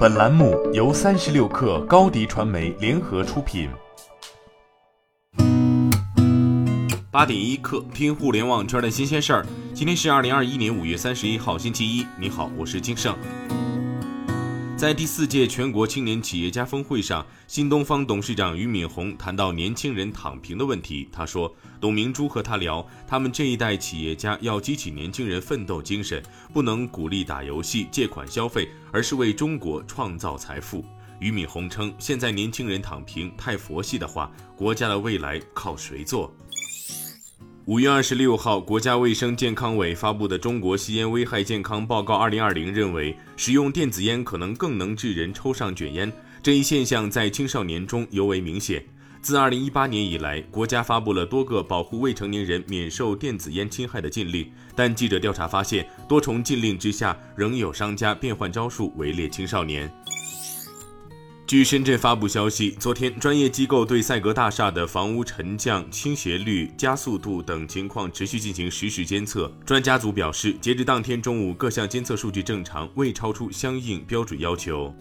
本栏目由三十六氪高低传媒联合出品。八点一刻，听互联网圈的新鲜事儿。今天是二零二一年五月三十一号，星期一。你好，我是金盛。在第四届全国青年企业家峰会上，新东方董事长俞敏洪谈到年轻人躺平的问题。他说，董明珠和他聊，他们这一代企业家要激起年轻人奋斗精神，不能鼓励打游戏、借款消费，而是为中国创造财富。俞敏洪称，现在年轻人躺平太佛系的话，国家的未来靠谁做？五月二十六号，国家卫生健康委发布的《中国吸烟危害健康报告（二零二零）》认为，使用电子烟可能更能致人抽上卷烟。这一现象在青少年中尤为明显。自二零一八年以来，国家发布了多个保护未成年人免受电子烟侵害的禁令，但记者调查发现，多重禁令之下，仍有商家变换招数围猎青少年。据深圳发布消息，昨天专业机构对赛格大厦的房屋沉降、倾斜率、加速度等情况持续进行实时监测。专家组表示，截至当天中午，各项监测数据正常，未超出相应标准要求。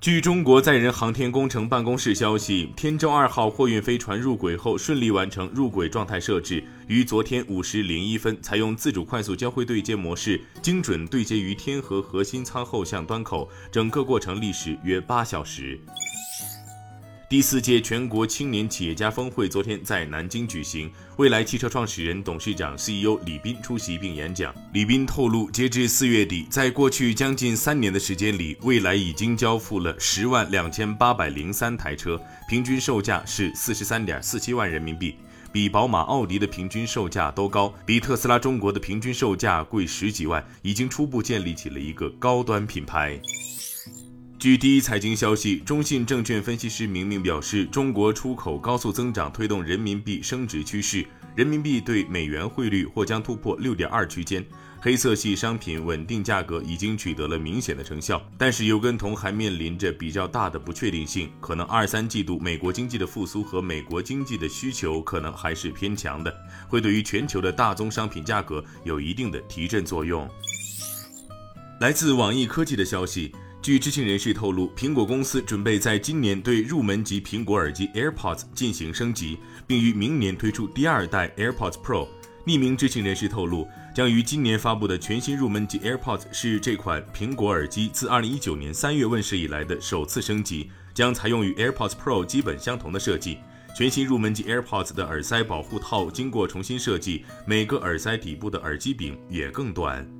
据中国载人航天工程办公室消息，天舟二号货运飞船入轨后顺利完成入轨状态设置，于昨天五时零一分采用自主快速交会对接模式，精准对接于天河核心舱后向端口，整个过程历时约八小时。第四届全国青年企业家峰会昨天在南京举行，蔚来汽车创始人、董事长、CEO 李斌出席并演讲。李斌透露，截至四月底，在过去将近三年的时间里，蔚来已经交付了十万两千八百零三台车，平均售价是四十三点四七万人民币，比宝马、奥迪的平均售价都高，比特斯拉中国的平均售价贵十几万，已经初步建立起了一个高端品牌。据第一财经消息，中信证券分析师明明表示，中国出口高速增长推动人民币升值趋势，人民币对美元汇率或将突破六点二区间，黑色系商品稳定价格已经取得了明显的成效。但是油跟铜还面临着比较大的不确定性，可能二三季度美国经济的复苏和美国经济的需求可能还是偏强的，会对于全球的大宗商品价格有一定的提振作用。来自网易科技的消息。据知情人士透露，苹果公司准备在今年对入门级苹果耳机 AirPods 进行升级，并于明年推出第二代 AirPods Pro。匿名知情人士透露，将于今年发布的全新入门级 AirPods 是这款苹果耳机自2019年3月问世以来的首次升级，将采用与 AirPods Pro 基本相同的设计。全新入门级 AirPods 的耳塞保护套经过重新设计，每个耳塞底部的耳机柄也更短。